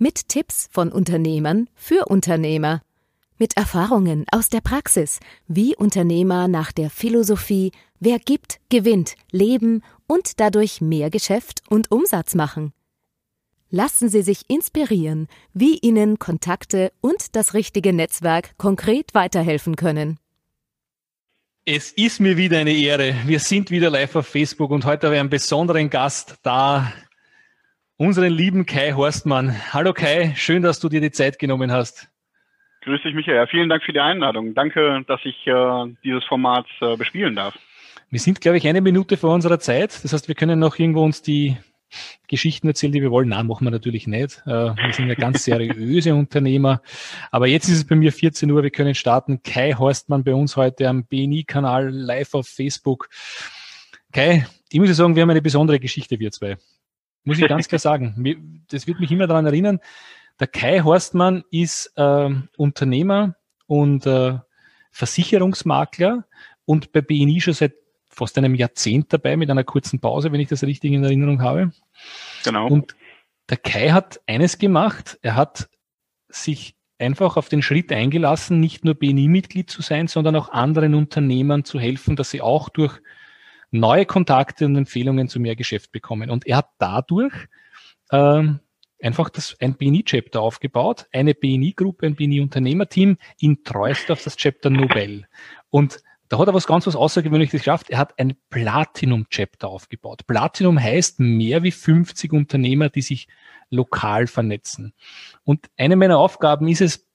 Mit Tipps von Unternehmern für Unternehmer. Mit Erfahrungen aus der Praxis, wie Unternehmer nach der Philosophie Wer gibt, gewinnt, leben und dadurch mehr Geschäft und Umsatz machen. Lassen Sie sich inspirieren, wie Ihnen Kontakte und das richtige Netzwerk konkret weiterhelfen können. Es ist mir wieder eine Ehre. Wir sind wieder live auf Facebook und heute habe ich einen besonderen Gast da, unseren lieben Kai Horstmann. Hallo Kai, schön, dass du dir die Zeit genommen hast. Grüß dich, Michael. Vielen Dank für die Einladung. Danke, dass ich äh, dieses Format äh, bespielen darf. Wir sind, glaube ich, eine Minute vor unserer Zeit. Das heißt, wir können noch irgendwo uns die Geschichten erzählen, die wir wollen. Nein, machen wir natürlich nicht. Äh, wir sind ja ganz seriöse Unternehmer. Aber jetzt ist es bei mir 14 Uhr. Wir können starten. Kai Horstmann bei uns heute am BNI-Kanal live auf Facebook. Kai, ich muss sagen, wir haben eine besondere Geschichte, wir zwei. Muss ich ganz klar sagen. Das wird mich immer daran erinnern. Der Kai Horstmann ist äh, Unternehmer und äh, Versicherungsmakler und bei BNI schon seit fast einem Jahrzehnt dabei mit einer kurzen Pause, wenn ich das richtig in Erinnerung habe. Genau. Und der Kai hat eines gemacht. Er hat sich einfach auf den Schritt eingelassen, nicht nur BNI-Mitglied zu sein, sondern auch anderen Unternehmern zu helfen, dass sie auch durch neue Kontakte und Empfehlungen zu mehr Geschäft bekommen. Und er hat dadurch ähm, einfach das, ein BNI-Chapter aufgebaut, eine BNI-Gruppe, ein BNI-Unternehmerteam in treuest auf das Chapter Nobel. Und da hat er was ganz was Außergewöhnliches geschafft. Er hat ein Platinum-Chapter aufgebaut. Platinum heißt mehr wie 50 Unternehmer, die sich lokal vernetzen. Und eine meiner Aufgaben ist es,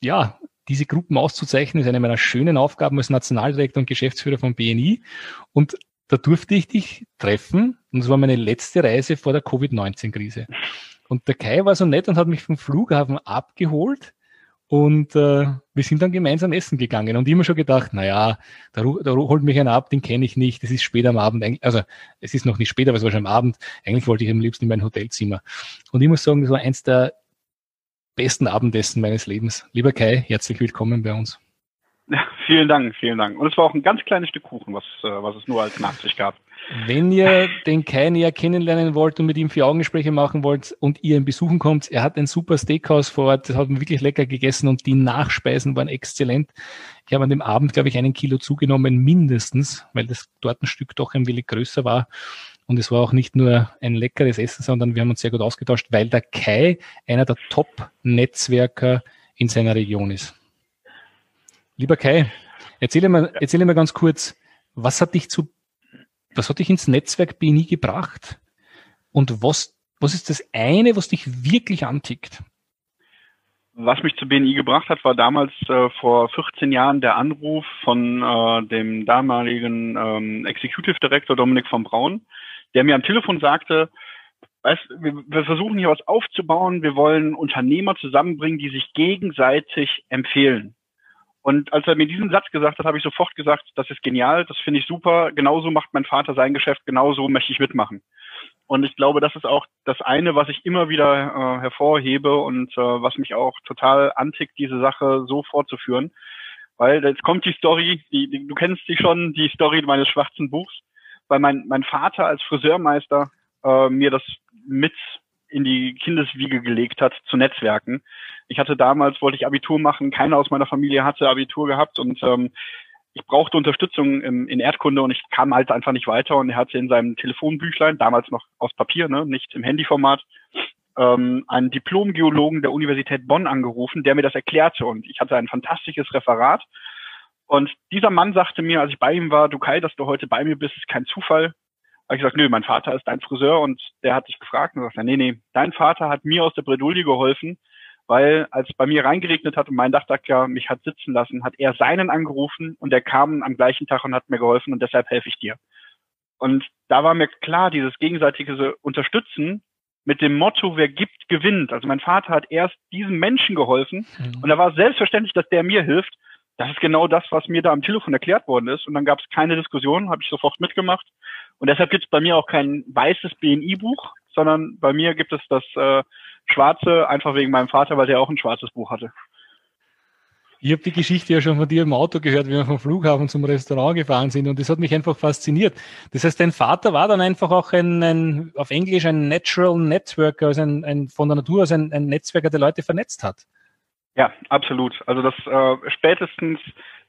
ja, diese Gruppen auszuzeichnen, ist eine meiner schönen Aufgaben als Nationaldirektor und Geschäftsführer von BNI. Und da durfte ich dich treffen. Und das war meine letzte Reise vor der Covid-19-Krise. Und der Kai war so nett und hat mich vom Flughafen abgeholt. Und äh, wir sind dann gemeinsam essen gegangen und immer schon gedacht, naja, da, da holt mich einer ab, den kenne ich nicht, es ist spät am Abend, also es ist noch nicht spät, aber es war schon am Abend, eigentlich wollte ich am liebsten in mein Hotelzimmer. Und ich muss sagen, das war eins der besten Abendessen meines Lebens. Lieber Kai, herzlich willkommen bei uns. Ja, vielen Dank, vielen Dank. Und es war auch ein ganz kleines Stück Kuchen, was, äh, was es nur als Nachtisch gab. Wenn ihr den Kai näher kennenlernen wollt und mit ihm vier Augengespräche machen wollt und ihr ihn besuchen kommt, er hat ein super Steakhouse vor Ort, das hat man wirklich lecker gegessen und die Nachspeisen waren exzellent. Ich habe an dem Abend, glaube ich, einen Kilo zugenommen, mindestens, weil das Tortenstück doch ein wenig größer war. Und es war auch nicht nur ein leckeres Essen, sondern wir haben uns sehr gut ausgetauscht, weil der Kai einer der Top-Netzwerker in seiner Region ist. Lieber Kai, erzähle mir, erzähle mir ganz kurz, was hat dich zu was hat dich ins Netzwerk BNI gebracht? Und was, was ist das eine, was dich wirklich antickt? Was mich zu BNI gebracht hat, war damals äh, vor 14 Jahren der Anruf von äh, dem damaligen ähm, Executive Director Dominik von Braun, der mir am Telefon sagte, weißt, wir, wir versuchen hier was aufzubauen, wir wollen Unternehmer zusammenbringen, die sich gegenseitig empfehlen. Und als er mir diesen Satz gesagt hat, habe ich sofort gesagt, das ist genial, das finde ich super, genauso macht mein Vater sein Geschäft, genauso möchte ich mitmachen. Und ich glaube, das ist auch das eine, was ich immer wieder äh, hervorhebe und äh, was mich auch total antickt, diese Sache so fortzuführen. Weil jetzt kommt die Story, die, die, du kennst sie schon, die Story meines schwarzen Buchs, weil mein, mein Vater als Friseurmeister äh, mir das mit in die Kindeswiege gelegt hat zu Netzwerken. Ich hatte damals, wollte ich Abitur machen, keiner aus meiner Familie hatte Abitur gehabt und ähm, ich brauchte Unterstützung im, in Erdkunde und ich kam halt einfach nicht weiter und er hatte in seinem Telefonbüchlein, damals noch aus Papier, ne, nicht im Handyformat, ähm, einen Diplomgeologen der Universität Bonn angerufen, der mir das erklärte und ich hatte ein fantastisches Referat und dieser Mann sagte mir, als ich bei ihm war, du Kai, dass du heute bei mir bist, ist kein Zufall habe ich gesagt, nö, mein Vater ist dein Friseur und der hat dich gefragt und sagt, nee, nee, dein Vater hat mir aus der Bredouille geholfen, weil als bei mir reingeregnet hat und mein Dachdecker mich hat sitzen lassen, hat er seinen angerufen und der kam am gleichen Tag und hat mir geholfen und deshalb helfe ich dir. Und da war mir klar, dieses gegenseitige Unterstützen mit dem Motto, wer gibt, gewinnt. Also mein Vater hat erst diesem Menschen geholfen mhm. und da war es selbstverständlich, dass der mir hilft. Das ist genau das, was mir da am Telefon erklärt worden ist. Und dann gab es keine Diskussion, habe ich sofort mitgemacht. Und deshalb gibt es bei mir auch kein weißes BNI-Buch, sondern bei mir gibt es das äh, schwarze, einfach wegen meinem Vater, weil der auch ein schwarzes Buch hatte. Ich habe die Geschichte ja schon von dir im Auto gehört, wie wir vom Flughafen zum Restaurant gefahren sind und das hat mich einfach fasziniert. Das heißt, dein Vater war dann einfach auch ein, ein auf Englisch ein Natural Networker, also ein, ein von der Natur aus ein, ein Netzwerker, der Leute vernetzt hat. Ja, absolut. Also das äh, spätestens,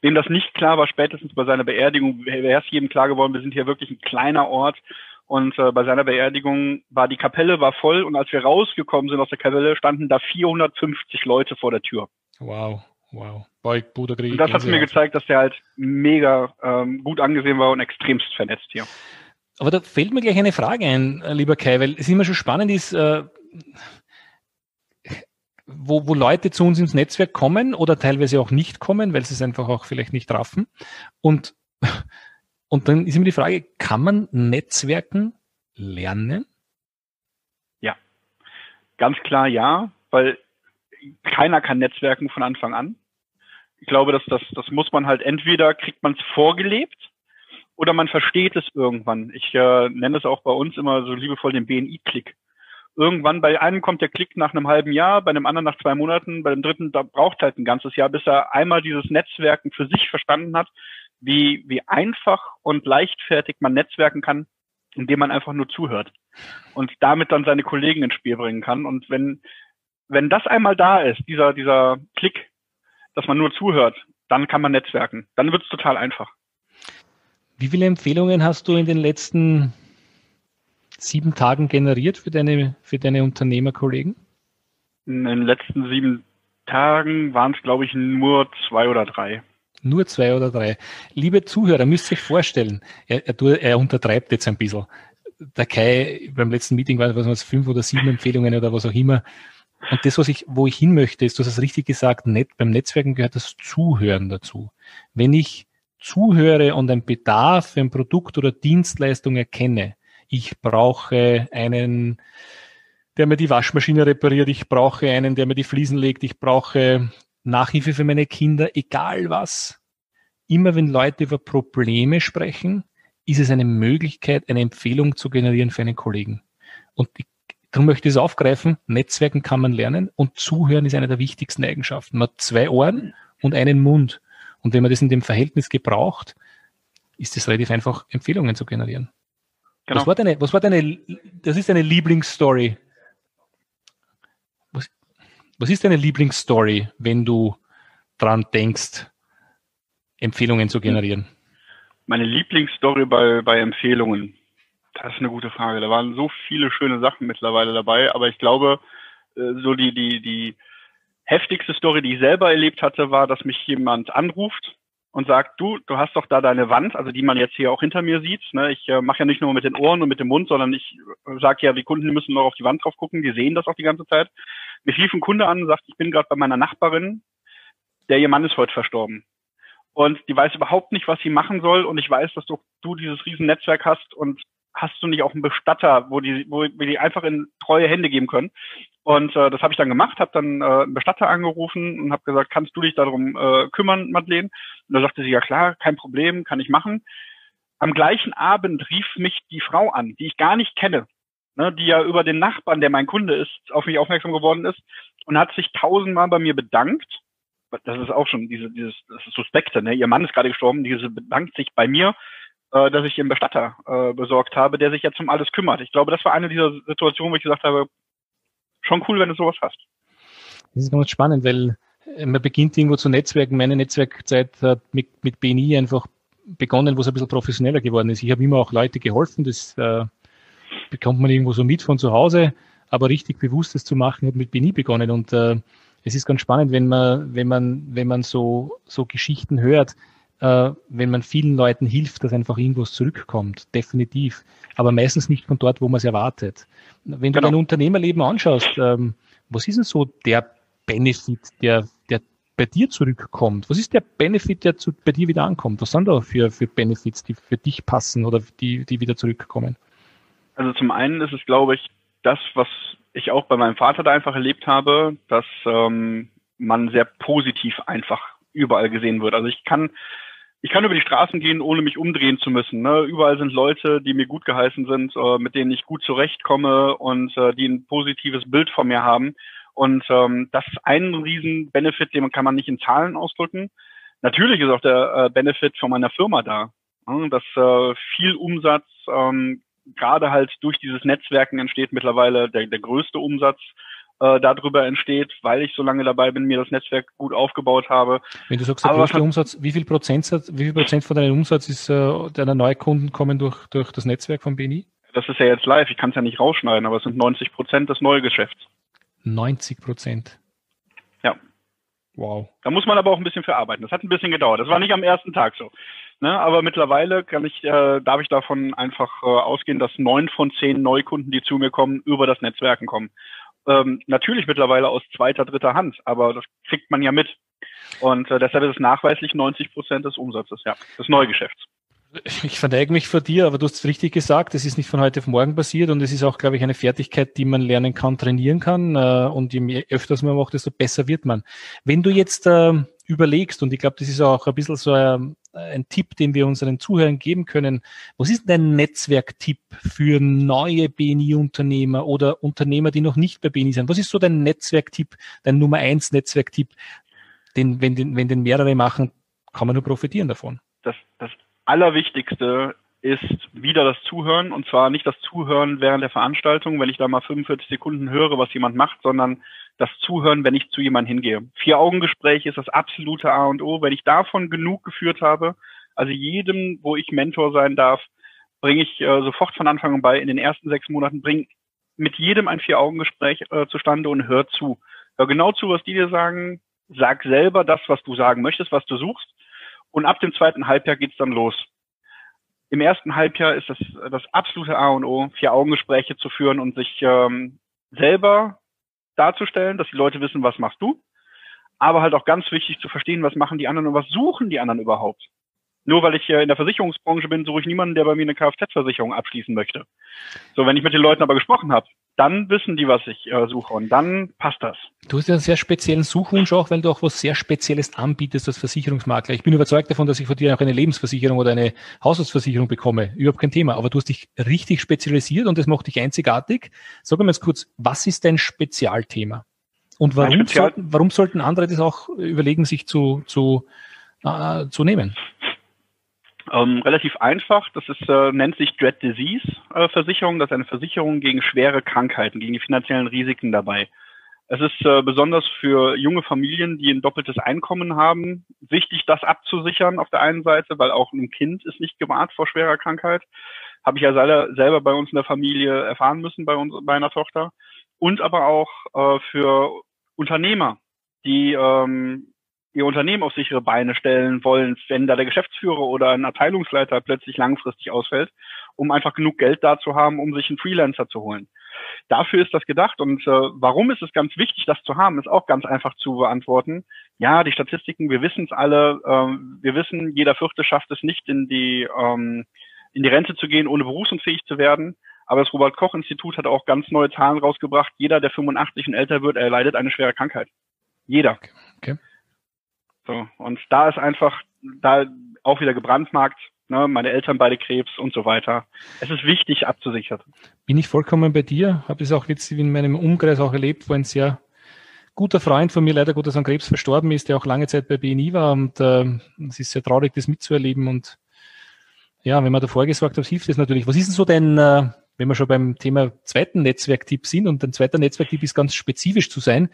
wem das nicht klar war, spätestens bei seiner Beerdigung wäre es jedem klar geworden, wir sind hier wirklich ein kleiner Ort und äh, bei seiner Beerdigung war die Kapelle war voll und als wir rausgekommen sind aus der Kapelle, standen da 450 Leute vor der Tür. Wow. Wow. Bei Bruder Krieg. Und das hat mir gezeigt, dass der halt mega ähm, gut angesehen war und extremst vernetzt hier. Aber da fällt mir gleich eine Frage ein, äh, lieber Kai, weil es immer schon spannend ist, äh, wo, wo Leute zu uns ins Netzwerk kommen oder teilweise auch nicht kommen, weil sie es einfach auch vielleicht nicht raffen. Und, und dann ist immer die Frage, kann man Netzwerken lernen? Ja, ganz klar ja, weil keiner kann Netzwerken von Anfang an. Ich glaube, dass das, das muss man halt entweder kriegt man es vorgelebt oder man versteht es irgendwann. Ich äh, nenne es auch bei uns immer so liebevoll den BNI-Klick. Irgendwann bei einem kommt der Klick nach einem halben Jahr, bei einem anderen nach zwei Monaten, bei dem dritten, da braucht halt ein ganzes Jahr, bis er einmal dieses Netzwerken für sich verstanden hat, wie, wie einfach und leichtfertig man netzwerken kann, indem man einfach nur zuhört und damit dann seine Kollegen ins Spiel bringen kann. Und wenn, wenn das einmal da ist, dieser, dieser Klick, dass man nur zuhört, dann kann man netzwerken. Dann wird es total einfach. Wie viele Empfehlungen hast du in den letzten sieben Tagen generiert für deine, für deine Unternehmerkollegen? In den letzten sieben Tagen waren es, glaube ich, nur zwei oder drei. Nur zwei oder drei. Liebe Zuhörer, müsst ihr euch vorstellen, er, er, er untertreibt jetzt ein bisschen. Der Kai beim letzten Meeting war es fünf oder sieben Empfehlungen oder was auch immer. Und das, was ich, wo ich hin möchte, ist, du hast es richtig gesagt, net, beim Netzwerken gehört das Zuhören dazu. Wenn ich zuhöre und einen Bedarf für ein Produkt oder Dienstleistung erkenne, ich brauche einen, der mir die Waschmaschine repariert, ich brauche einen, der mir die Fliesen legt, ich brauche Nachhilfe für meine Kinder, egal was. Immer wenn Leute über Probleme sprechen, ist es eine Möglichkeit, eine Empfehlung zu generieren für einen Kollegen. Und ich Darum möchte ich es aufgreifen. Netzwerken kann man lernen und zuhören ist eine der wichtigsten Eigenschaften. Man hat zwei Ohren und einen Mund. Und wenn man das in dem Verhältnis gebraucht, ist es relativ einfach, Empfehlungen zu generieren. Genau. Was war deine, was war deine, das ist deine Lieblingsstory? Was, was ist deine Lieblingsstory, wenn du dran denkst, Empfehlungen zu generieren? Meine Lieblingsstory bei, bei Empfehlungen. Das ist eine gute Frage. Da waren so viele schöne Sachen mittlerweile dabei, aber ich glaube, äh, so die, die, die heftigste Story, die ich selber erlebt hatte, war, dass mich jemand anruft und sagt, du, du hast doch da deine Wand, also die man jetzt hier auch hinter mir sieht. Ne? Ich äh, mache ja nicht nur mit den Ohren und mit dem Mund, sondern ich äh, sage ja, die Kunden müssen noch auf die Wand drauf gucken, die sehen das auch die ganze Zeit. Mich rief ein Kunde an und sagt, ich bin gerade bei meiner Nachbarin, der ihr Mann ist heute verstorben. Und die weiß überhaupt nicht, was sie machen soll. Und ich weiß, dass du, du dieses Riesennetzwerk hast und hast du nicht auch einen Bestatter, wo die, wo wir die einfach in treue Hände geben können? Und äh, das habe ich dann gemacht, habe dann äh, einen Bestatter angerufen und habe gesagt, kannst du dich darum äh, kümmern, Madeleine? Und da sagte sie, ja klar, kein Problem, kann ich machen. Am gleichen Abend rief mich die Frau an, die ich gar nicht kenne, ne, die ja über den Nachbarn, der mein Kunde ist, auf mich aufmerksam geworden ist und hat sich tausendmal bei mir bedankt. Das ist auch schon diese, dieses das ist Suspekte, ne? Ihr Mann ist gerade gestorben, diese bedankt sich bei mir äh, dass ich einen Bestatter äh, besorgt habe, der sich jetzt um alles kümmert. Ich glaube, das war eine dieser Situationen, wo ich gesagt habe, schon cool, wenn du sowas hast. Das ist ganz spannend, weil äh, man beginnt irgendwo zu Netzwerken. Meine Netzwerkzeit hat mit, mit BNI einfach begonnen, wo es ein bisschen professioneller geworden ist. Ich habe immer auch Leute geholfen, das äh, bekommt man irgendwo so mit von zu Hause, aber richtig bewusst das zu machen, hat mit BNI begonnen. Und äh, es ist ganz spannend, wenn man, wenn man, wenn man so, so Geschichten hört, äh, wenn man vielen Leuten hilft, dass einfach irgendwas zurückkommt, definitiv. Aber meistens nicht von dort, wo man es erwartet. Wenn du genau. dein Unternehmerleben anschaust, ähm, was ist denn so der Benefit, der, der bei dir zurückkommt? Was ist der Benefit, der zu, bei dir wieder ankommt? Was sind da für, für Benefits, die für dich passen oder die, die wieder zurückkommen? Also zum einen ist es, glaube ich, das, was ich auch bei meinem Vater da einfach erlebt habe, dass ähm, man sehr positiv einfach überall gesehen wird. Also ich kann ich kann über die Straßen gehen, ohne mich umdrehen zu müssen. Ne? Überall sind Leute, die mir gut geheißen sind, äh, mit denen ich gut zurechtkomme und äh, die ein positives Bild von mir haben. Und ähm, das ist ein riesen Benefit, den kann man nicht in Zahlen ausdrücken. Natürlich ist auch der äh, Benefit von meiner Firma da, ne? dass äh, viel Umsatz ähm, gerade halt durch dieses Netzwerken entsteht mittlerweile der, der größte Umsatz äh, darüber entsteht, weil ich so lange dabei bin, mir das Netzwerk gut aufgebaut habe. Wenn du sagst, der größte Umsatz, wie viel Prozent, wie viel Prozent von deinem Umsatz ist äh, deiner Neukunden kommen durch, durch das Netzwerk von BNI? Das ist ja jetzt live, ich kann es ja nicht rausschneiden, aber es sind 90 Prozent des Neugeschäfts. 90 Prozent. Ja. Wow. Da muss man aber auch ein bisschen für arbeiten. Das hat ein bisschen gedauert. Das war nicht am ersten Tag so. Ne, aber mittlerweile kann ich, äh, darf ich davon einfach äh, ausgehen, dass neun von zehn Neukunden, die zu mir kommen, über das Netzwerken kommen. Ähm, natürlich mittlerweile aus zweiter, dritter Hand, aber das kriegt man ja mit. Und äh, deshalb ist es nachweislich 90 Prozent des Umsatzes, ja, des Neugeschäfts ich verneige mich vor dir, aber du hast es richtig gesagt, es ist nicht von heute auf morgen passiert und es ist auch, glaube ich, eine Fertigkeit, die man lernen kann, trainieren kann. Äh, und je öfters man macht, desto besser wird man. Wenn du jetzt äh, überlegst, und ich glaube, das ist auch ein bisschen so ein, ein Tipp, den wir unseren Zuhörern geben können, was ist dein Netzwerktipp für neue BNI-Unternehmer oder Unternehmer, die noch nicht bei BNI sind? Was ist so dein Netzwerktipp, dein Nummer eins Netzwerktipp, den, wenn den, wenn den mehrere machen, kann man nur profitieren davon? Das, das Allerwichtigste ist wieder das Zuhören und zwar nicht das Zuhören während der Veranstaltung, wenn ich da mal 45 Sekunden höre, was jemand macht, sondern das Zuhören, wenn ich zu jemandem hingehe. Vier-Augen-Gespräch ist das absolute A und O. Wenn ich davon genug geführt habe, also jedem, wo ich Mentor sein darf, bringe ich äh, sofort von Anfang an bei, in den ersten sechs Monaten, bringe mit jedem ein Vier-Augen-Gespräch äh, zustande und hör zu. Hör genau zu, was die dir sagen. Sag selber das, was du sagen möchtest, was du suchst und ab dem zweiten Halbjahr geht's dann los. Im ersten Halbjahr ist das das absolute A und O, vier Augengespräche zu führen und sich ähm, selber darzustellen, dass die Leute wissen, was machst du, aber halt auch ganz wichtig zu verstehen, was machen die anderen und was suchen die anderen überhaupt. Nur weil ich in der Versicherungsbranche bin, suche ich niemanden, der bei mir eine Kfz-Versicherung abschließen möchte. So, wenn ich mit den Leuten aber gesprochen habe, dann wissen die, was ich äh, suche und dann passt das. Du hast ja einen sehr speziellen Suchwunsch auch, weil du auch was sehr Spezielles anbietest als Versicherungsmakler. Ich bin überzeugt davon, dass ich von dir auch eine Lebensversicherung oder eine Haushaltsversicherung bekomme. Überhaupt kein Thema. Aber du hast dich richtig spezialisiert und das macht dich einzigartig. Sag mir jetzt kurz, was ist dein Spezialthema? Und warum, Spezial sollten, warum sollten andere das auch überlegen, sich zu, zu, äh, zu nehmen? Ähm, relativ einfach. Das ist, äh, nennt sich Dread Disease äh, Versicherung. Das ist eine Versicherung gegen schwere Krankheiten, gegen die finanziellen Risiken dabei. Es ist äh, besonders für junge Familien, die ein doppeltes Einkommen haben, wichtig, das abzusichern auf der einen Seite, weil auch ein Kind ist nicht gewahrt vor schwerer Krankheit. Habe ich ja selber bei uns in der Familie erfahren müssen, bei uns, bei einer Tochter. Und aber auch äh, für Unternehmer, die ähm, ihr Unternehmen auf sichere Beine stellen wollen, wenn da der Geschäftsführer oder ein Abteilungsleiter plötzlich langfristig ausfällt, um einfach genug Geld da zu haben, um sich einen Freelancer zu holen. Dafür ist das gedacht und äh, warum ist es ganz wichtig, das zu haben, ist auch ganz einfach zu beantworten. Ja, die Statistiken, wir wissen es alle, ähm, wir wissen, jeder Vierte schafft es nicht in die ähm, in die Rente zu gehen, ohne berufsunfähig zu werden. Aber das Robert Koch Institut hat auch ganz neue Zahlen rausgebracht. Jeder, der 85 und älter wird, erleidet eine schwere Krankheit. Jeder. Okay. So, und da ist einfach, da auch wieder gebrandmarkt, ne, meine Eltern beide Krebs und so weiter. Es ist wichtig abzusichern. Bin ich vollkommen bei dir, habe es auch jetzt in meinem Umkreis auch erlebt, wo ein sehr guter Freund von mir leider Gottes an Krebs verstorben ist, der auch lange Zeit bei BNI war und äh, es ist sehr traurig, das mitzuerleben und ja, wenn man davor gesagt hat, hilft es natürlich. Was ist denn so dein, äh, wenn wir schon beim Thema zweiten Netzwerktipp sind und ein zweiter Netzwerktipp ist ganz spezifisch zu sein,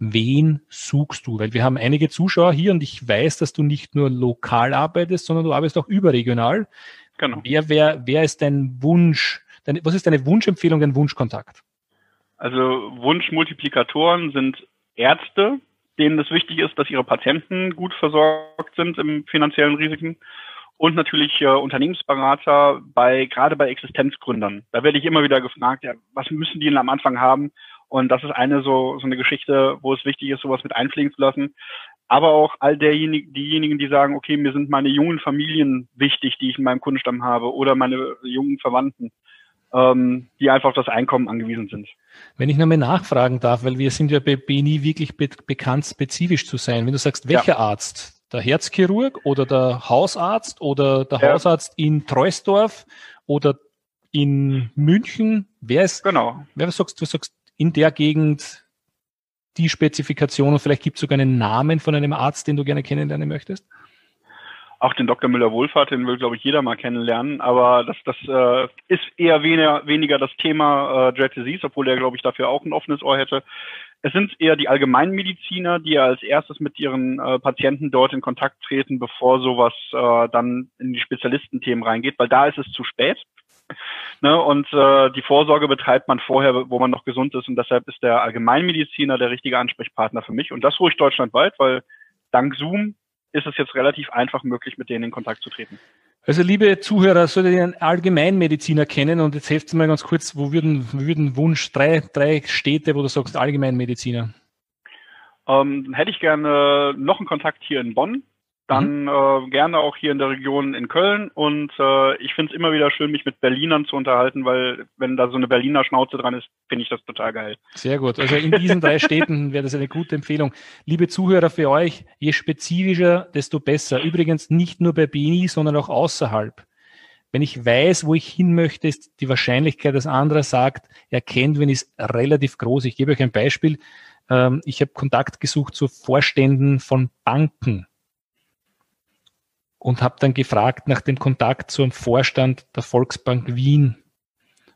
wen suchst du? Weil wir haben einige Zuschauer hier und ich weiß, dass du nicht nur lokal arbeitest, sondern du arbeitest auch überregional. Genau. Wer, wer, wer ist dein Wunsch? Deine, was ist deine Wunschempfehlung, dein Wunschkontakt? Also Wunschmultiplikatoren sind Ärzte, denen es wichtig ist, dass ihre Patienten gut versorgt sind im finanziellen Risiken und natürlich äh, Unternehmensberater bei gerade bei Existenzgründern. Da werde ich immer wieder gefragt, ja, was müssen die denn am Anfang haben? Und das ist eine so, so eine Geschichte, wo es wichtig ist, sowas mit einfliegen zu lassen. Aber auch all derjenigen, diejenigen, die sagen, okay, mir sind meine jungen Familien wichtig, die ich in meinem Kundenstamm habe, oder meine jungen Verwandten. ähm, die einfach auf das Einkommen angewiesen sind. Wenn ich nochmal nachfragen darf, weil wir sind ja bei BNI wirklich be bekannt, spezifisch zu sein. Wenn du sagst, welcher ja. Arzt? Der Herzchirurg oder der Hausarzt oder der ja. Hausarzt in Treusdorf oder in München? Wer ist, genau. wer sagst, du sagst in der Gegend die Spezifikation und vielleicht gibt es sogar einen Namen von einem Arzt, den du gerne kennenlernen möchtest? auch den Dr. Müller-Wohlfahrt, den will, glaube ich, jeder mal kennenlernen. Aber das, das äh, ist eher weniger, weniger das Thema äh, Dread Disease, obwohl er, glaube ich, dafür auch ein offenes Ohr hätte. Es sind eher die Allgemeinmediziner, die ja als erstes mit ihren äh, Patienten dort in Kontakt treten, bevor sowas äh, dann in die Spezialistenthemen reingeht, weil da ist es zu spät. Ne, und äh, die Vorsorge betreibt man vorher, wo man noch gesund ist. Und deshalb ist der Allgemeinmediziner der richtige Ansprechpartner für mich. Und das ruhig deutschlandweit, weil dank Zoom ist es jetzt relativ einfach möglich, mit denen in Kontakt zu treten. Also liebe Zuhörer, solltet ihr einen Allgemeinmediziner kennen und jetzt helft mir ganz kurz, wo würden, würden Wunsch drei, drei Städte, wo du sagst Allgemeinmediziner? Ähm, hätte ich gerne noch einen Kontakt hier in Bonn dann mhm. äh, gerne auch hier in der Region in Köln. Und äh, ich finde es immer wieder schön, mich mit Berlinern zu unterhalten, weil wenn da so eine Berliner Schnauze dran ist, finde ich das total geil. Sehr gut. Also in diesen drei Städten wäre das eine gute Empfehlung. Liebe Zuhörer, für euch, je spezifischer, desto besser. Übrigens nicht nur bei BNI, sondern auch außerhalb. Wenn ich weiß, wo ich hin möchte, ist die Wahrscheinlichkeit, dass anderer sagt, er kennt wen, ist relativ groß. Ich gebe euch ein Beispiel. Ähm, ich habe Kontakt gesucht zu Vorständen von Banken und habe dann gefragt nach dem Kontakt zum Vorstand der Volksbank Wien.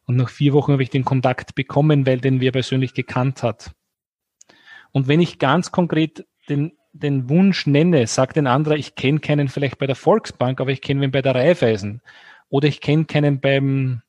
Und nach vier Wochen habe ich den Kontakt bekommen, weil den wir persönlich gekannt hat. Und wenn ich ganz konkret den, den Wunsch nenne, sagt ein anderer, ich kenne keinen vielleicht bei der Volksbank, aber ich kenne wen bei der Raiffeisen. Oder ich kenne keinen beim,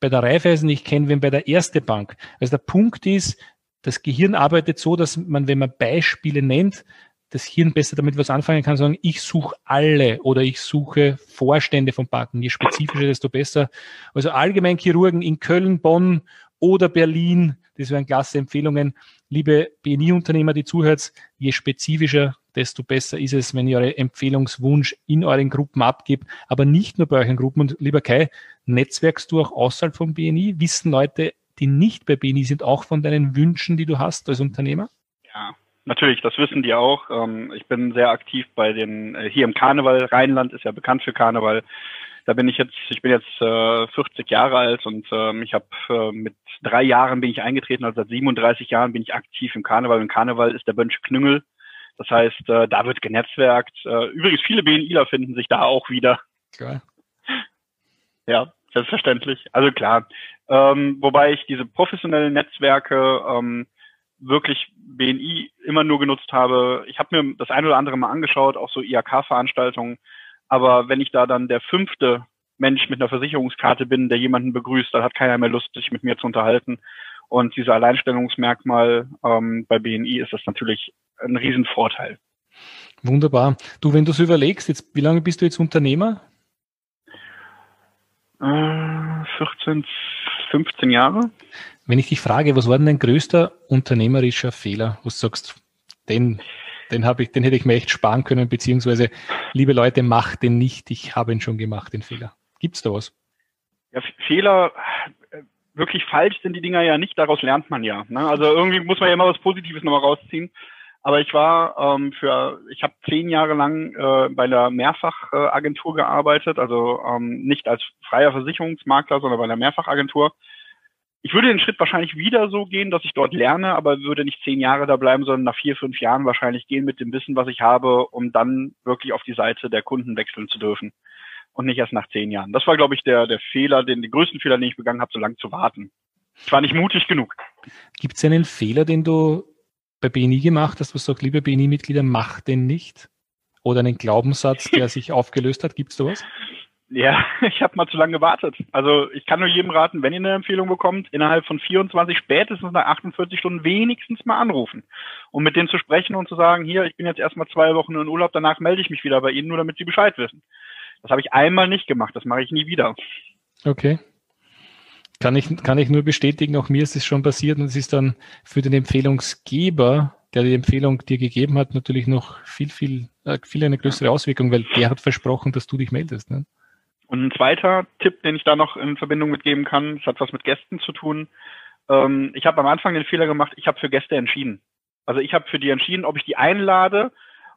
bei der Raiffeisen, ich kenne wen bei der Erste Bank. Also der Punkt ist, das Gehirn arbeitet so, dass man, wenn man Beispiele nennt, das Hirn besser damit was anfangen kann, sagen, ich suche alle oder ich suche Vorstände von Banken. Je spezifischer, desto besser. Also allgemein Chirurgen in Köln, Bonn oder Berlin, das wären klasse Empfehlungen. Liebe BNI-Unternehmer, die zuhört, je spezifischer, desto besser ist es, wenn ihr eure Empfehlungswunsch in euren Gruppen abgibt, aber nicht nur bei euren Gruppen. Und lieber Kai, netzwerkst du auch außerhalb von BNI? Wissen Leute, die nicht bei BNI sind, auch von deinen Wünschen, die du hast als Unternehmer? Ja, Natürlich, das wissen die auch. Ähm, ich bin sehr aktiv bei den, äh, hier im Karneval. Rheinland ist ja bekannt für Karneval. Da bin ich jetzt, ich bin jetzt 40 äh, Jahre alt und ähm, ich habe äh, mit drei Jahren bin ich eingetreten, also seit 37 Jahren bin ich aktiv im Karneval. Und Karneval ist der Bönsche Knüngel. Das heißt, da wird genetzwerkt. übrigens, viele BNIler finden sich da auch wieder. Klar. Ja, selbstverständlich. Also klar. Ähm, wobei ich diese professionellen Netzwerke ähm, wirklich BNI immer nur genutzt habe. Ich habe mir das ein oder andere mal angeschaut, auch so IAK-Veranstaltungen. Aber wenn ich da dann der fünfte Mensch mit einer Versicherungskarte bin, der jemanden begrüßt, dann hat keiner mehr Lust, sich mit mir zu unterhalten. Und dieser Alleinstellungsmerkmal ähm, bei BNI ist das natürlich ein Riesenvorteil. Wunderbar. Du, wenn du es überlegst, jetzt, wie lange bist du jetzt Unternehmer? Äh, 14, 15 Jahre. Wenn ich dich frage, was war denn dein größter unternehmerischer Fehler, wo du sagst, den, den den hätte ich mir echt sparen können, beziehungsweise, liebe Leute, macht den nicht, ich habe ihn schon gemacht, den Fehler. Gibt's da was? Ja, Fehler, äh, wirklich falsch sind die Dinger ja nicht, daraus lernt man ja. Ne? Also irgendwie muss man ja immer was Positives nochmal rausziehen. Aber ich war ähm, für, ich habe zehn Jahre lang äh, bei einer Mehrfachagentur gearbeitet, also ähm, nicht als freier Versicherungsmakler, sondern bei einer Mehrfachagentur. Ich würde den Schritt wahrscheinlich wieder so gehen, dass ich dort lerne, aber würde nicht zehn Jahre da bleiben, sondern nach vier, fünf Jahren wahrscheinlich gehen mit dem Wissen, was ich habe, um dann wirklich auf die Seite der Kunden wechseln zu dürfen. Und nicht erst nach zehn Jahren. Das war, glaube ich, der, der Fehler, den, den größten Fehler, den ich begangen habe, so lange zu warten. Ich war nicht mutig genug. Gibt es einen Fehler, den du bei BNI gemacht hast, was sagt, liebe BNI-Mitglieder, macht den nicht? Oder einen Glaubenssatz, der sich aufgelöst hat? Gibt es sowas? Ja, ich habe mal zu lange gewartet. Also ich kann nur jedem raten, wenn ihr eine Empfehlung bekommt, innerhalb von 24, spätestens nach 48 Stunden wenigstens mal anrufen, um mit denen zu sprechen und zu sagen, hier, ich bin jetzt erstmal zwei Wochen in Urlaub, danach melde ich mich wieder bei Ihnen, nur damit Sie Bescheid wissen. Das habe ich einmal nicht gemacht, das mache ich nie wieder. Okay. Kann ich, kann ich nur bestätigen, auch mir ist es schon passiert und es ist dann für den Empfehlungsgeber, der die Empfehlung dir gegeben hat, natürlich noch viel, viel, äh, viel eine größere Auswirkung, weil der hat versprochen, dass du dich meldest. Ne? Und ein zweiter Tipp, den ich da noch in Verbindung mitgeben kann, das hat was mit Gästen zu tun. Ähm, ich habe am Anfang den Fehler gemacht, ich habe für Gäste entschieden. Also ich habe für die entschieden, ob ich die einlade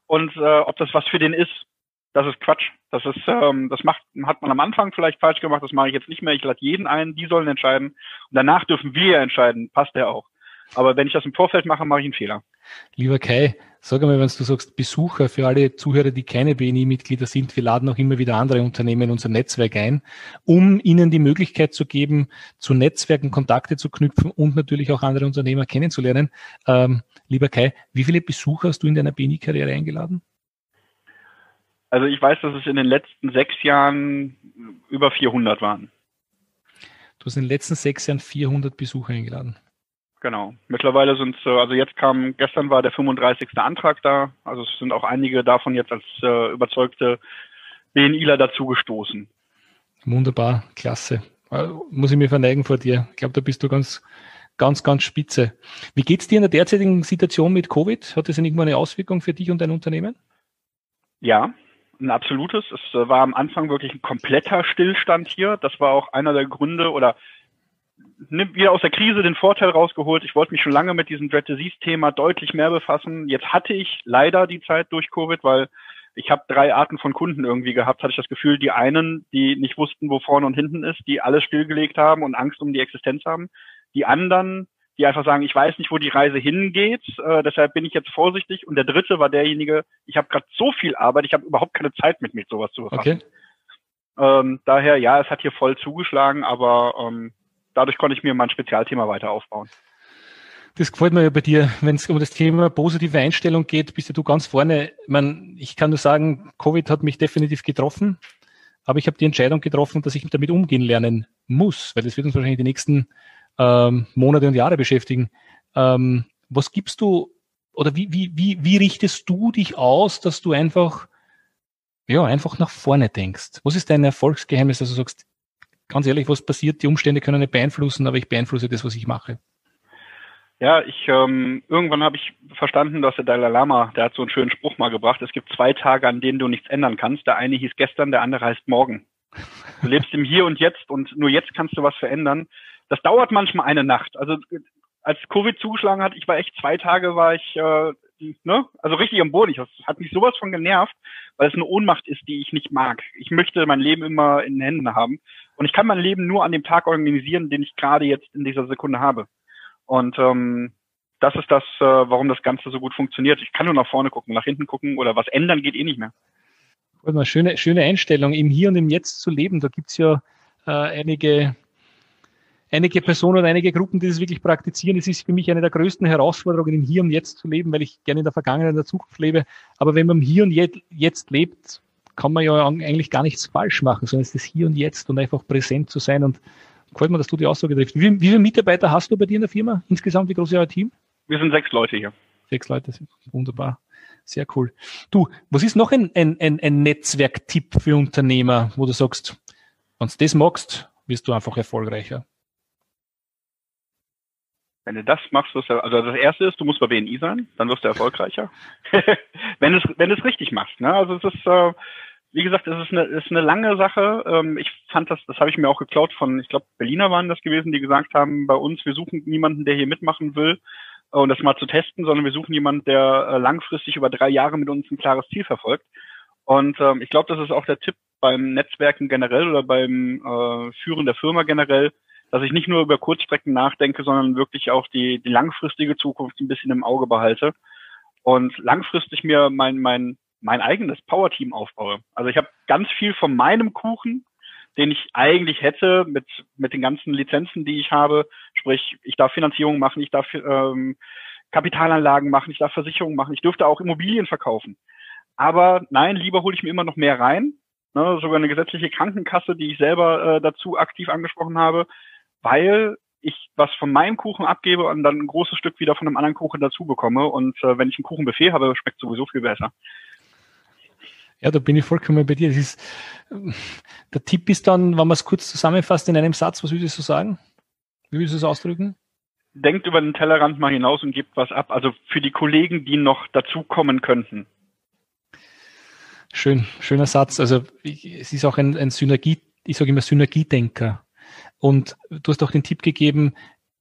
und äh, ob das was für den ist. Das ist Quatsch. Das ist, ähm, das macht, hat man am Anfang vielleicht falsch gemacht. Das mache ich jetzt nicht mehr. Ich lade jeden ein. Die sollen entscheiden. Und danach dürfen wir entscheiden. Passt der auch. Aber wenn ich das im Vorfeld mache, mache ich einen Fehler. Lieber Kai, sag einmal, wenn du sagst Besucher für alle Zuhörer, die keine BNI-Mitglieder sind, wir laden auch immer wieder andere Unternehmen in unser Netzwerk ein, um ihnen die Möglichkeit zu geben, zu Netzwerken Kontakte zu knüpfen und natürlich auch andere Unternehmer kennenzulernen. Ähm, lieber Kai, wie viele Besucher hast du in deiner BNI-Karriere eingeladen? Also ich weiß, dass es in den letzten sechs Jahren über 400 waren. Du hast in den letzten sechs Jahren 400 Besucher eingeladen. Genau. Mittlerweile sind es, also jetzt kam, gestern war der 35. Antrag da. Also es sind auch einige davon jetzt als äh, überzeugte BNIler dazugestoßen. Wunderbar, klasse. Äh, muss ich mir verneigen vor dir. Ich glaube, da bist du ganz, ganz, ganz spitze. Wie geht's dir in der derzeitigen Situation mit Covid? Hat das irgendwo eine Auswirkung für dich und dein Unternehmen? Ja, ein absolutes. Es äh, war am Anfang wirklich ein kompletter Stillstand hier. Das war auch einer der Gründe oder wieder aus der Krise den Vorteil rausgeholt. Ich wollte mich schon lange mit diesem Dread Disease Thema deutlich mehr befassen. Jetzt hatte ich leider die Zeit durch Covid, weil ich habe drei Arten von Kunden irgendwie gehabt, hatte ich das Gefühl, die einen, die nicht wussten, wo vorne und hinten ist, die alles stillgelegt haben und Angst um die Existenz haben. Die anderen, die einfach sagen, ich weiß nicht, wo die Reise hingeht, äh, deshalb bin ich jetzt vorsichtig. Und der dritte war derjenige, ich habe gerade so viel Arbeit, ich habe überhaupt keine Zeit mit mir sowas zu befassen. Okay. Ähm, daher, ja, es hat hier voll zugeschlagen, aber ähm, dadurch konnte ich mir mein Spezialthema weiter aufbauen. Das gefällt mir ja bei dir, wenn es um das Thema positive Einstellung geht, bist ja du ganz vorne. Ich, meine, ich kann nur sagen, Covid hat mich definitiv getroffen, aber ich habe die Entscheidung getroffen, dass ich damit umgehen lernen muss, weil das wird uns wahrscheinlich die nächsten ähm, Monate und Jahre beschäftigen. Ähm, was gibst du oder wie, wie, wie, wie richtest du dich aus, dass du einfach, ja, einfach nach vorne denkst? Was ist dein Erfolgsgeheimnis, dass du sagst, ganz ehrlich, was passiert, die Umstände können nicht beeinflussen, aber ich beeinflusse das, was ich mache. Ja, ich ähm, irgendwann habe ich verstanden, dass der Dalai Lama, der hat so einen schönen Spruch mal gebracht. Es gibt zwei Tage, an denen du nichts ändern kannst. Der eine hieß gestern, der andere heißt morgen. Du lebst im Hier und Jetzt und nur jetzt kannst du was verändern. Das dauert manchmal eine Nacht. Also als Covid zugeschlagen hat, ich war echt zwei Tage, war ich äh, ne, also richtig am Boden. Das hat mich sowas von genervt, weil es eine Ohnmacht ist, die ich nicht mag. Ich möchte mein Leben immer in den Händen haben. Und ich kann mein Leben nur an dem Tag organisieren, den ich gerade jetzt in dieser Sekunde habe. Und ähm, das ist das, äh, warum das Ganze so gut funktioniert. Ich kann nur nach vorne gucken, nach hinten gucken oder was ändern geht eh nicht mehr. Schöne, schöne Einstellung, im Hier und im Jetzt zu leben. Da gibt's ja äh, einige einige Personen und einige Gruppen, die das wirklich praktizieren. Es ist für mich eine der größten Herausforderungen, im Hier und Jetzt zu leben, weil ich gerne in der Vergangenheit und der Zukunft lebe. Aber wenn man im Hier und Jetzt lebt, kann man ja eigentlich gar nichts falsch machen, sondern es ist das Hier und Jetzt und einfach präsent zu sein. Und gefällt mir, dass du die Aussage triffst. Wie, wie viele Mitarbeiter hast du bei dir in der Firma? Insgesamt, wie groß ist euer Team? Wir sind sechs Leute hier. Sechs Leute, wunderbar. Sehr cool. Du, was ist noch ein, ein, ein, ein Netzwerktipp für Unternehmer, wo du sagst, wenn du das magst, wirst du einfach erfolgreicher? Wenn du das machst, wirst du, also das erste ist, du musst bei BNI sein, dann wirst du erfolgreicher. wenn es, wenn es richtig machst, ne? Also es ist, äh, wie gesagt, es ist eine, ist eine lange Sache. Ähm, ich fand das, das habe ich mir auch geklaut von, ich glaube, Berliner waren das gewesen, die gesagt haben, bei uns, wir suchen niemanden, der hier mitmachen will äh, und das mal zu testen, sondern wir suchen jemanden, der äh, langfristig über drei Jahre mit uns ein klares Ziel verfolgt. Und ähm, ich glaube, das ist auch der Tipp beim Netzwerken generell oder beim äh, Führen der Firma generell, dass ich nicht nur über Kurzstrecken nachdenke, sondern wirklich auch die, die langfristige Zukunft ein bisschen im Auge behalte und langfristig mir mein, mein, mein eigenes Power-Team aufbaue. Also ich habe ganz viel von meinem Kuchen, den ich eigentlich hätte mit, mit den ganzen Lizenzen, die ich habe. Sprich, ich darf Finanzierung machen, ich darf ähm, Kapitalanlagen machen, ich darf Versicherungen machen, ich dürfte auch Immobilien verkaufen. Aber nein, lieber hole ich mir immer noch mehr rein. Ne, sogar eine gesetzliche Krankenkasse, die ich selber äh, dazu aktiv angesprochen habe, weil ich was von meinem Kuchen abgebe und dann ein großes Stück wieder von einem anderen Kuchen dazu bekomme. Und äh, wenn ich einen Kuchenbuffet habe, schmeckt sowieso viel besser. Ja, da bin ich vollkommen bei dir. Das ist, der Tipp ist dann, wenn man es kurz zusammenfasst in einem Satz, was würdest du sagen? Wie würdest du es ausdrücken? Denkt über den Tellerrand mal hinaus und gebt was ab. Also für die Kollegen, die noch dazukommen könnten. Schön, schöner Satz. Also es ist auch ein, ein Synergie, ich sage immer Synergiedenker. Und du hast auch den Tipp gegeben,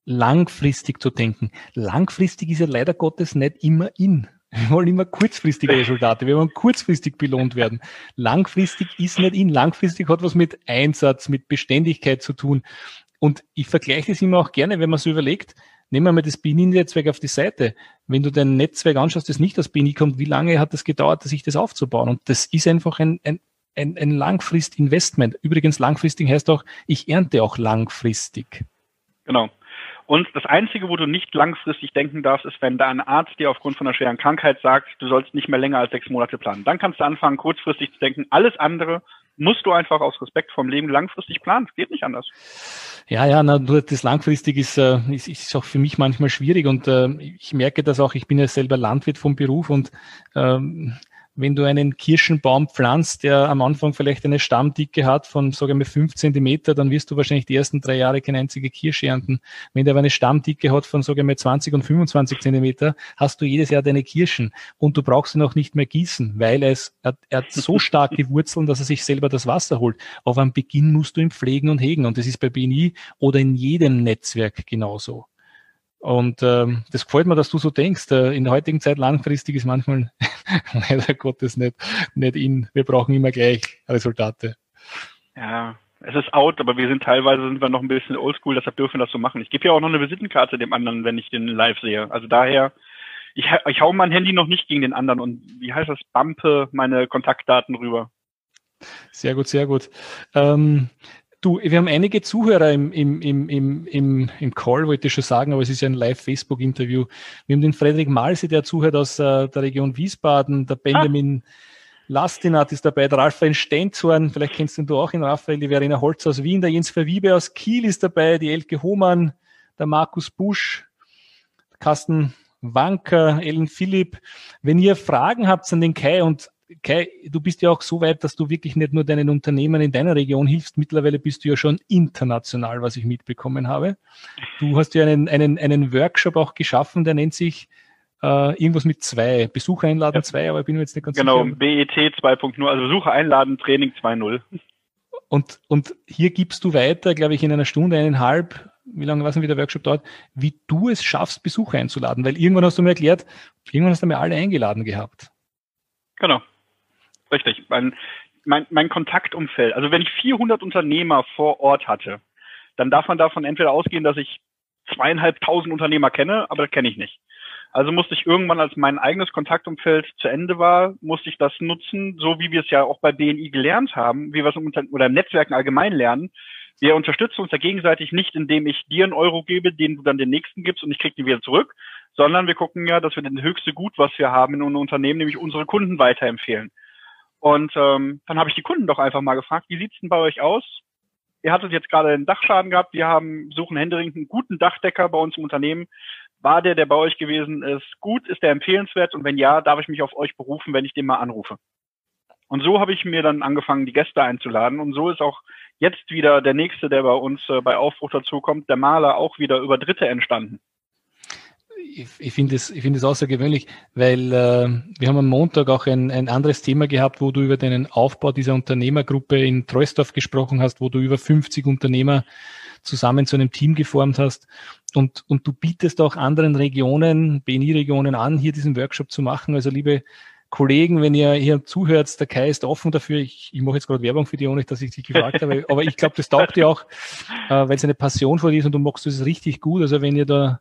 langfristig zu denken. Langfristig ist ja leider Gottes nicht immer in. Wir wollen immer kurzfristige Resultate. Wir wollen kurzfristig belohnt werden. Langfristig ist nicht in. Langfristig hat was mit Einsatz, mit Beständigkeit zu tun. Und ich vergleiche das immer auch gerne, wenn man so überlegt, nehmen wir mal das BNI-Netzwerk auf die Seite. Wenn du dein Netzwerk anschaust, das nicht aus BNI kommt, wie lange hat das gedauert, sich das aufzubauen? Und das ist einfach ein, ein, ein, ein Langfrist-Investment. Übrigens, langfristig heißt auch, ich ernte auch langfristig. Genau. Und das Einzige, wo du nicht langfristig denken darfst, ist, wenn da ein Arzt dir aufgrund von einer schweren Krankheit sagt, du sollst nicht mehr länger als sechs Monate planen. Dann kannst du anfangen, kurzfristig zu denken. Alles andere musst du einfach aus Respekt vom Leben langfristig planen. Es geht nicht anders. Ja, ja, na, nur das langfristig ist, äh, ist, ist auch für mich manchmal schwierig und äh, ich merke das auch, ich bin ja selber Landwirt vom Beruf und ähm, wenn du einen Kirschenbaum pflanzt, der am Anfang vielleicht eine Stammdicke hat von, sagen wir, fünf Zentimeter, dann wirst du wahrscheinlich die ersten drei Jahre keine einzige Kirsche ernten. Wenn der aber eine Stammdicke hat von, sagen wir, 20 und 25 Zentimeter, hast du jedes Jahr deine Kirschen und du brauchst ihn auch nicht mehr gießen, weil es, er, er hat so starke Wurzeln, dass er sich selber das Wasser holt. Aber am Beginn musst du ihn pflegen und hegen und das ist bei BNI oder in jedem Netzwerk genauso. Und ähm, das gefällt mir, dass du so denkst. Äh, in der heutigen Zeit langfristig ist manchmal leider Gottes nicht, nicht in. Wir brauchen immer gleich Resultate. Ja, es ist out, aber wir sind teilweise sind wir noch ein bisschen oldschool, deshalb dürfen wir das so machen. Ich gebe ja auch noch eine Visitenkarte dem anderen, wenn ich den live sehe. Also daher, ich, ich hau mein Handy noch nicht gegen den anderen und wie heißt das, bumpe meine Kontaktdaten rüber. Sehr gut, sehr gut. Ähm, Du, wir haben einige Zuhörer im, im, im, im, im, im Call, wollte ich schon sagen, aber es ist ja ein Live-Facebook-Interview. Wir haben den Frederik Malse, der zuhört aus äh, der Region Wiesbaden, der Benjamin ah. Lastinat ist dabei, der Raphael Stenzhorn, vielleicht kennst du ihn du auch in Raphael, die Verena Holz aus Wien, der Jens Verwiebe aus Kiel ist dabei, die Elke Hohmann, der Markus Busch, Carsten Wanker, Ellen Philipp. Wenn ihr Fragen habt an den Kai und Kai, du bist ja auch so weit, dass du wirklich nicht nur deinen Unternehmen in deiner Region hilfst. Mittlerweile bist du ja schon international, was ich mitbekommen habe. Du hast ja einen, einen, einen Workshop auch geschaffen, der nennt sich äh, irgendwas mit zwei. Besucher einladen ja. zwei, aber ich bin mir jetzt nicht ganz genau, sicher. Genau, BET 2.0, also Besucher einladen, Training 2.0. Und, und hier gibst du weiter, glaube ich, in einer Stunde, eineinhalb, wie lange weiß nicht, wie der Workshop dauert, wie du es schaffst, Besucher einzuladen. Weil irgendwann hast du mir erklärt, irgendwann hast du mir alle eingeladen gehabt. Genau. Richtig. Mein, mein, mein Kontaktumfeld. Also wenn ich 400 Unternehmer vor Ort hatte, dann darf man davon entweder ausgehen, dass ich zweieinhalbtausend Unternehmer kenne, aber das kenne ich nicht. Also musste ich irgendwann, als mein eigenes Kontaktumfeld zu Ende war, musste ich das nutzen, so wie wir es ja auch bei BNI gelernt haben, wie wir es im, oder im Netzwerken allgemein lernen. Wir unterstützen uns ja gegenseitig nicht, indem ich dir einen Euro gebe, den du dann den nächsten gibst und ich krieg den wieder zurück, sondern wir gucken ja, dass wir den höchste Gut, was wir haben in unserem Unternehmen, nämlich unsere Kunden weiterempfehlen. Und ähm, dann habe ich die Kunden doch einfach mal gefragt, wie sieht's denn bei euch aus? Ihr hattet jetzt gerade einen Dachschaden gehabt, wir haben suchen händeringend einen guten Dachdecker bei uns im Unternehmen. War der, der bei euch gewesen ist, gut? Ist der empfehlenswert? Und wenn ja, darf ich mich auf euch berufen, wenn ich den mal anrufe? Und so habe ich mir dann angefangen, die Gäste einzuladen. Und so ist auch jetzt wieder der nächste, der bei uns äh, bei Aufbruch dazukommt, der Maler auch wieder über Dritte entstanden ich, ich finde es ich finde es außergewöhnlich, weil äh, wir haben am Montag auch ein, ein anderes Thema gehabt, wo du über den Aufbau dieser Unternehmergruppe in Treusdorf gesprochen hast, wo du über 50 Unternehmer zusammen zu einem Team geformt hast. Und, und du bietest auch anderen Regionen, BNI-Regionen an, hier diesen Workshop zu machen. Also liebe Kollegen, wenn ihr hier zuhört, der Kai ist offen dafür. Ich, ich mache jetzt gerade Werbung für dich, ohne dass ich dich gefragt habe. Aber ich glaube, das taugt dir auch, äh, weil es eine Passion von dir ist und du machst es richtig gut. Also wenn ihr da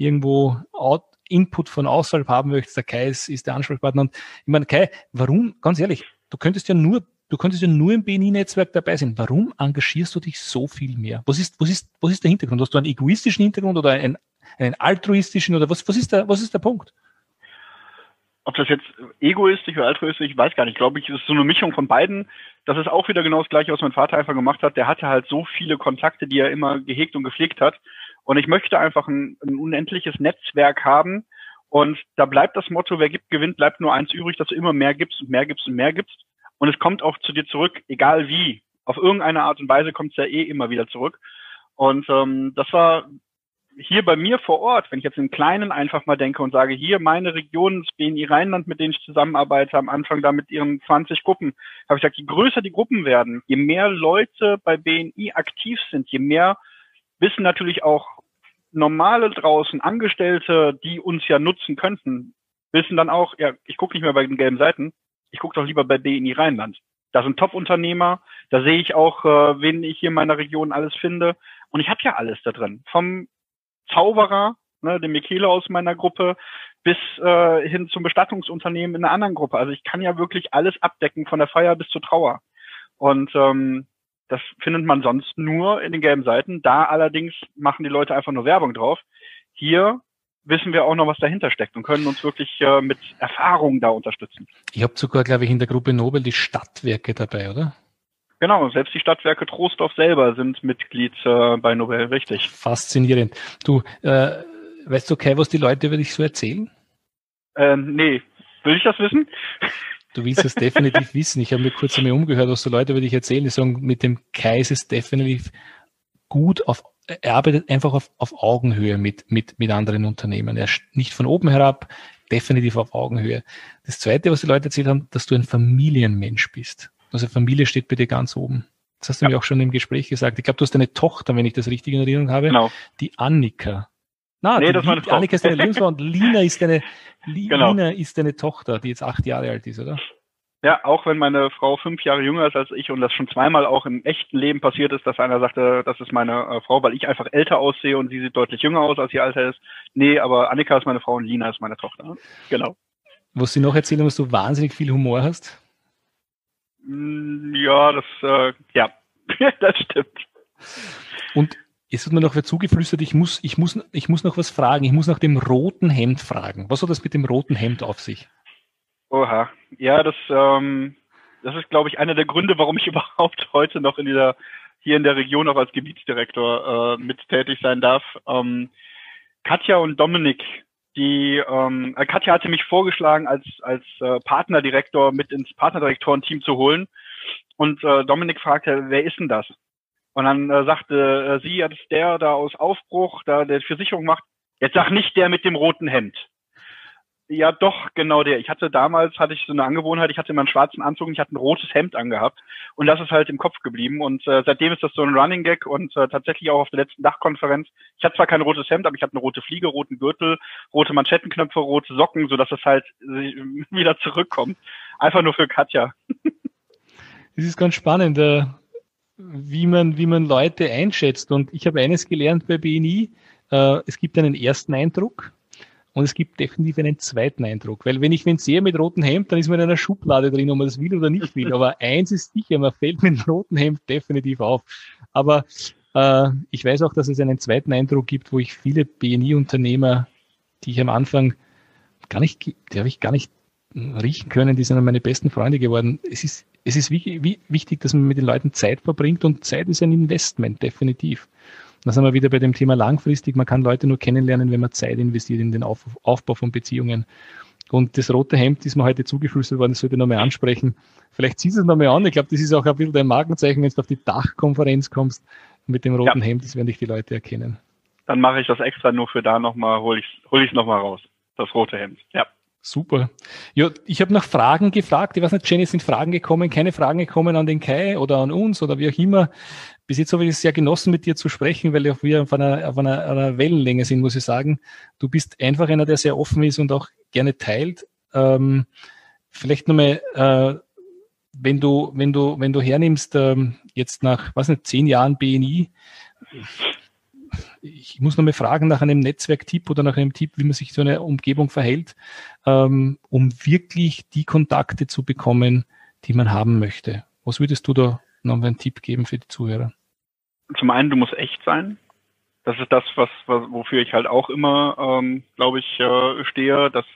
irgendwo out, Input von außerhalb haben möchtest, der Kai ist, ist der Ansprechpartner. Und ich meine, Kai, warum, ganz ehrlich, du könntest ja nur, du könntest ja nur im BNI-Netzwerk dabei sein. Warum engagierst du dich so viel mehr? Was ist, was ist, was ist der Hintergrund? Hast du einen egoistischen Hintergrund oder einen, einen altruistischen oder was, was ist der, was ist der Punkt? Ob das jetzt egoistisch oder altruistisch, ich weiß gar nicht. Ich glaube, ich ist so eine Mischung von beiden. Das ist auch wieder genau das Gleiche, was mein Vater einfach gemacht hat. Der hatte halt so viele Kontakte, die er immer gehegt und gepflegt hat. Und ich möchte einfach ein, ein unendliches Netzwerk haben. Und da bleibt das Motto, wer gibt, gewinnt, bleibt nur eins übrig, dass du immer mehr gibst und mehr gibst und mehr gibst. Und es kommt auch zu dir zurück, egal wie. Auf irgendeine Art und Weise kommt es ja eh immer wieder zurück. Und ähm, das war hier bei mir vor Ort, wenn ich jetzt im Kleinen einfach mal denke und sage, hier meine Region, das BNI Rheinland, mit denen ich zusammenarbeite, am Anfang da mit ihren 20 Gruppen, habe ich gesagt, je größer die Gruppen werden, je mehr Leute bei BNI aktiv sind, je mehr wissen natürlich auch normale draußen, Angestellte, die uns ja nutzen könnten, wissen dann auch, ja, ich gucke nicht mehr bei den gelben Seiten, ich gucke doch lieber bei BNI Rheinland. Da sind Top-Unternehmer, da sehe ich auch, äh, wen ich hier in meiner Region alles finde. Und ich habe ja alles da drin. Vom Zauberer, ne, dem Michele aus meiner Gruppe, bis äh, hin zum Bestattungsunternehmen in einer anderen Gruppe. Also ich kann ja wirklich alles abdecken, von der Feier bis zur Trauer. Und ähm, das findet man sonst nur in den gelben Seiten. Da allerdings machen die Leute einfach nur Werbung drauf. Hier wissen wir auch noch, was dahinter steckt und können uns wirklich äh, mit Erfahrung da unterstützen. Ich habe sogar, glaube ich, in der Gruppe Nobel die Stadtwerke dabei, oder? Genau, selbst die Stadtwerke Trostorf selber sind Mitglied äh, bei Nobel, richtig. Faszinierend. Du, äh, weißt du, okay, was die Leute über dich so erzählen? Ähm, nee, will ich das wissen? Du willst es definitiv wissen. Ich habe mir kurz einmal umgehört, was so Leute über dich erzählen. Die sagen, mit dem Kai ist es definitiv gut auf, er arbeitet einfach auf, auf Augenhöhe mit, mit, mit anderen Unternehmen. Er ist nicht von oben herab, definitiv auf Augenhöhe. Das zweite, was die Leute erzählt haben, dass du ein Familienmensch bist. Also Familie steht bei dir ganz oben. Das hast du ja. mir auch schon im Gespräch gesagt. Ich glaube, du hast eine Tochter, wenn ich das richtig in Erinnerung habe. Genau. Die Annika. Na, nee, das die, Annika ist deine Lebensfrau und Lina ist deine, genau. Lina ist deine Tochter, die jetzt acht Jahre alt ist, oder? Ja, auch wenn meine Frau fünf Jahre jünger ist als ich und das schon zweimal auch im echten Leben passiert ist, dass einer sagte, das ist meine äh, Frau, weil ich einfach älter aussehe und sie sieht deutlich jünger aus, als sie alter ist. Nee, aber Annika ist meine Frau und Lina ist meine Tochter. Genau. Was sie noch erzählen, dass du wahnsinnig viel Humor hast? Mm, ja, das, äh, ja, das stimmt. Und es wird mir noch zugeflüstert, ich muss, ich muss, ich muss noch was fragen. Ich muss nach dem roten Hemd fragen. Was hat das mit dem roten Hemd auf sich? Oha. Ja, das, ähm, das ist, glaube ich, einer der Gründe, warum ich überhaupt heute noch in dieser, hier in der Region auch als Gebietsdirektor äh, mit tätig sein darf. Ähm, Katja und Dominik die ähm, äh, Katja hatte mich vorgeschlagen, als als äh, Partnerdirektor mit ins Partnerdirektorenteam zu holen. Und äh, Dominik fragte, wer ist denn das? Und dann äh, sagte äh, sie, das ist der da aus Aufbruch, da der für Sicherung macht. Jetzt sag nicht der mit dem roten Hemd. Ja, doch, genau der. Ich hatte damals, hatte ich so eine Angewohnheit, ich hatte immer einen schwarzen Anzug und ich hatte ein rotes Hemd angehabt. Und das ist halt im Kopf geblieben. Und äh, seitdem ist das so ein Running Gag und äh, tatsächlich auch auf der letzten Dachkonferenz. Ich hatte zwar kein rotes Hemd, aber ich hatte eine rote Fliege, roten Gürtel, rote Manschettenknöpfe, rote Socken, so dass es halt wieder zurückkommt. Einfach nur für Katja. Es ist ganz spannend, äh, wie man, wie man Leute einschätzt. Und ich habe eines gelernt bei BNI. Äh, es gibt einen ersten Eindruck und es gibt definitiv einen zweiten Eindruck. Weil wenn ich wen sehe mit rotem Hemd, dann ist man in einer Schublade drin, ob man das will oder nicht will. Aber eins ist sicher, man fällt mit einem roten Hemd definitiv auf. Aber äh, ich weiß auch, dass es einen zweiten Eindruck gibt, wo ich viele BNI-Unternehmer, die ich am Anfang gar nicht, die habe ich gar nicht riechen können, die sind meine besten Freunde geworden. Es ist, es ist wie, wie wichtig, dass man mit den Leuten Zeit verbringt und Zeit ist ein Investment, definitiv. Da sind wir wieder bei dem Thema langfristig. Man kann Leute nur kennenlernen, wenn man Zeit investiert in den Auf Aufbau von Beziehungen. Und das rote Hemd ist mir heute zugeflüstert worden, das sollte ich nochmal ansprechen. Vielleicht ziehst du es nochmal an. Ich glaube, das ist auch ein bisschen dein Markenzeichen, wenn du auf die Dachkonferenz kommst mit dem roten ja. Hemd, das werden dich die Leute erkennen. Dann mache ich das extra nur für da nochmal, hole ich es hol nochmal raus. Das rote Hemd. Ja. Super. Ja, ich habe nach Fragen gefragt. Ich weiß nicht, Jenny, sind Fragen gekommen, keine Fragen gekommen an den Kai oder an uns oder wie auch immer. Bis jetzt habe ich es sehr genossen, mit dir zu sprechen, weil auch wir auf einer, auf einer, einer Wellenlänge sind, muss ich sagen. Du bist einfach einer, der sehr offen ist und auch gerne teilt. Ähm, vielleicht nochmal, äh, wenn du, wenn du, wenn du hernimmst, ähm, jetzt nach, was nicht, zehn Jahren BNI, ich muss noch mal fragen nach einem Netzwerktipp oder nach einem Tipp, wie man sich so eine Umgebung verhält, ähm, um wirklich die Kontakte zu bekommen, die man haben möchte. Was würdest du da noch einen Tipp geben für die Zuhörer? Zum einen, du musst echt sein. Das ist das, was, was wofür ich halt auch immer, ähm, glaube ich, äh, stehe, dass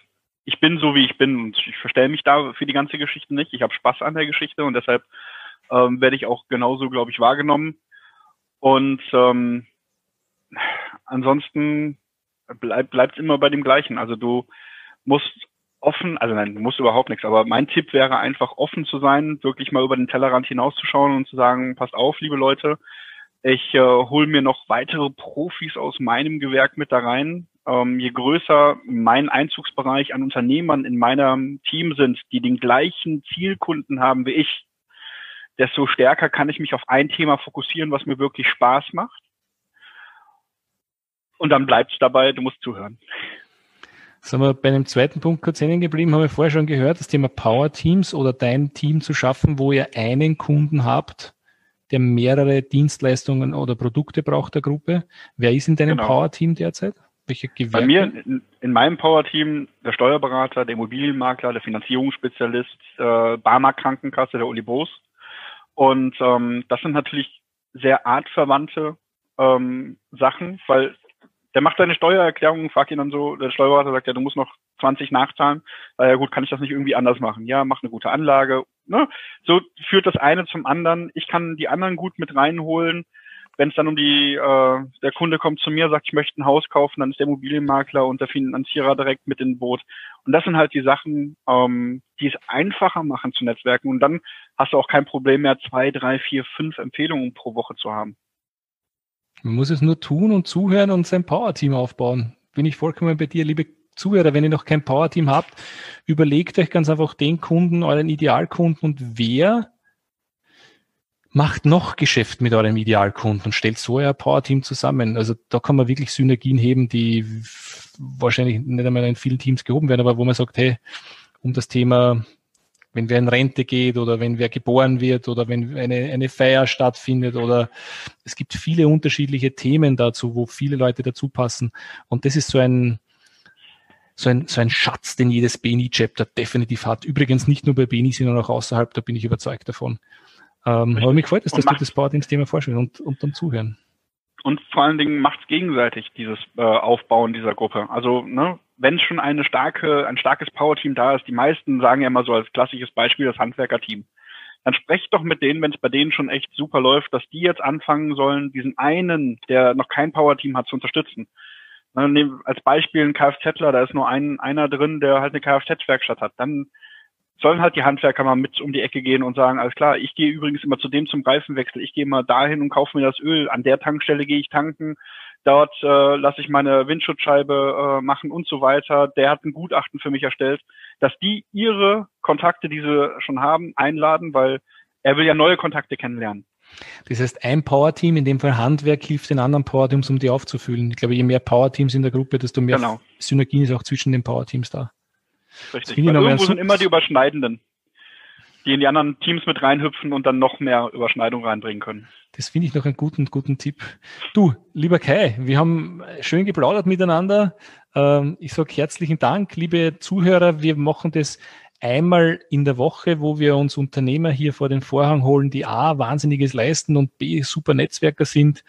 ich bin so, wie ich bin und ich verstelle mich da für die ganze Geschichte nicht. Ich habe Spaß an der Geschichte und deshalb ähm, werde ich auch genauso, glaube ich, wahrgenommen. Und ähm, ansonsten bleib, bleibt immer bei dem Gleichen. Also du musst offen, also nein, du musst überhaupt nichts, aber mein Tipp wäre einfach offen zu sein, wirklich mal über den Tellerrand hinauszuschauen und zu sagen, passt auf, liebe Leute, Ich äh, hole mir noch weitere Profis aus meinem Gewerk mit da rein. Ähm, je größer mein Einzugsbereich an Unternehmern in meinem Team sind, die den gleichen Zielkunden haben wie ich, desto stärker kann ich mich auf ein Thema fokussieren, was mir wirklich Spaß macht. Und dann bleibt es dabei, du musst zuhören. Sind wir bei einem zweiten Punkt kurz hängen geblieben, haben wir vorher schon gehört, das Thema Power Teams oder dein Team zu schaffen, wo ihr einen Kunden habt, der mehrere Dienstleistungen oder Produkte braucht der Gruppe. Wer ist in deinem genau. Power Team derzeit? Welche Gewerke? Bei mir in, in meinem Power Team der Steuerberater, der Immobilienmakler, der Finanzierungsspezialist, äh, Barmark Krankenkasse, der Uli Boos. Und ähm, das sind natürlich sehr artverwandte ähm, Sachen, weil der macht seine Steuererklärung, fragt ihn dann so, der Steuerberater sagt, ja, du musst noch 20 nachzahlen. Äh, ja gut, kann ich das nicht irgendwie anders machen? Ja, mach eine gute Anlage. Ne? So führt das eine zum anderen. Ich kann die anderen gut mit reinholen. Wenn es dann um die, äh, der Kunde kommt zu mir, sagt, ich möchte ein Haus kaufen, dann ist der Immobilienmakler und der Finanzierer direkt mit in Boot. Und das sind halt die Sachen, ähm, die es einfacher machen zu Netzwerken. Und dann hast du auch kein Problem mehr, zwei, drei, vier, fünf Empfehlungen pro Woche zu haben. Man muss es nur tun und zuhören und sein Power-Team aufbauen. Bin ich vollkommen bei dir, liebe Zuhörer, wenn ihr noch kein Power-Team habt, überlegt euch ganz einfach den Kunden, euren Idealkunden und wer macht noch Geschäft mit eurem Idealkunden und stellt so euer Power-Team zusammen. Also da kann man wirklich Synergien heben, die wahrscheinlich nicht einmal in vielen Teams gehoben werden, aber wo man sagt, hey, um das Thema wenn wer in Rente geht oder wenn wer geboren wird oder wenn eine, eine Feier stattfindet oder es gibt viele unterschiedliche Themen dazu, wo viele Leute dazu passen. Und das ist so ein, so ein, so ein Schatz, den jedes BNI-Chapter definitiv hat. Übrigens nicht nur bei BNI, sondern auch außerhalb, da bin ich überzeugt davon. Ähm, aber mir gefällt es, dass du das Power-Teams-Thema vorstellst und, und dann zuhören und vor allen Dingen macht es gegenseitig dieses äh, Aufbauen dieser Gruppe. Also ne, wenn schon eine starke, ein starkes Power-Team da ist, die meisten sagen ja immer so als klassisches Beispiel das Handwerker-Team. Dann sprecht doch mit denen, wenn es bei denen schon echt super läuft, dass die jetzt anfangen sollen, diesen einen, der noch kein Power-Team hat, zu unterstützen. Als Beispiel ein Kfzler, da ist nur ein, einer drin, der halt eine Kfz-Werkstatt hat. Dann sollen halt die Handwerker mal mit um die Ecke gehen und sagen, alles klar, ich gehe übrigens immer zu dem zum Reifenwechsel, ich gehe mal dahin und kaufe mir das Öl, an der Tankstelle gehe ich tanken, dort äh, lasse ich meine Windschutzscheibe äh, machen und so weiter. Der hat ein Gutachten für mich erstellt, dass die ihre Kontakte, die sie schon haben, einladen, weil er will ja neue Kontakte kennenlernen. Das heißt, ein Powerteam, in dem Fall Handwerk, hilft den anderen Powerteams, um die aufzufüllen. Ich glaube, je mehr Powerteams in der Gruppe, desto mehr genau. Synergien ist auch zwischen den Powerteams da. Richtig. Weil irgendwo sind immer die Überschneidenden, die in die anderen Teams mit reinhüpfen und dann noch mehr Überschneidung reinbringen können. Das finde ich noch einen guten, guten Tipp. Du, lieber Kai, wir haben schön geplaudert miteinander. Ähm, ich sage herzlichen Dank, liebe Zuhörer. Wir machen das einmal in der Woche, wo wir uns Unternehmer hier vor den Vorhang holen, die A, wahnsinniges leisten und B, super Netzwerker sind.